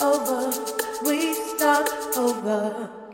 over. We start over.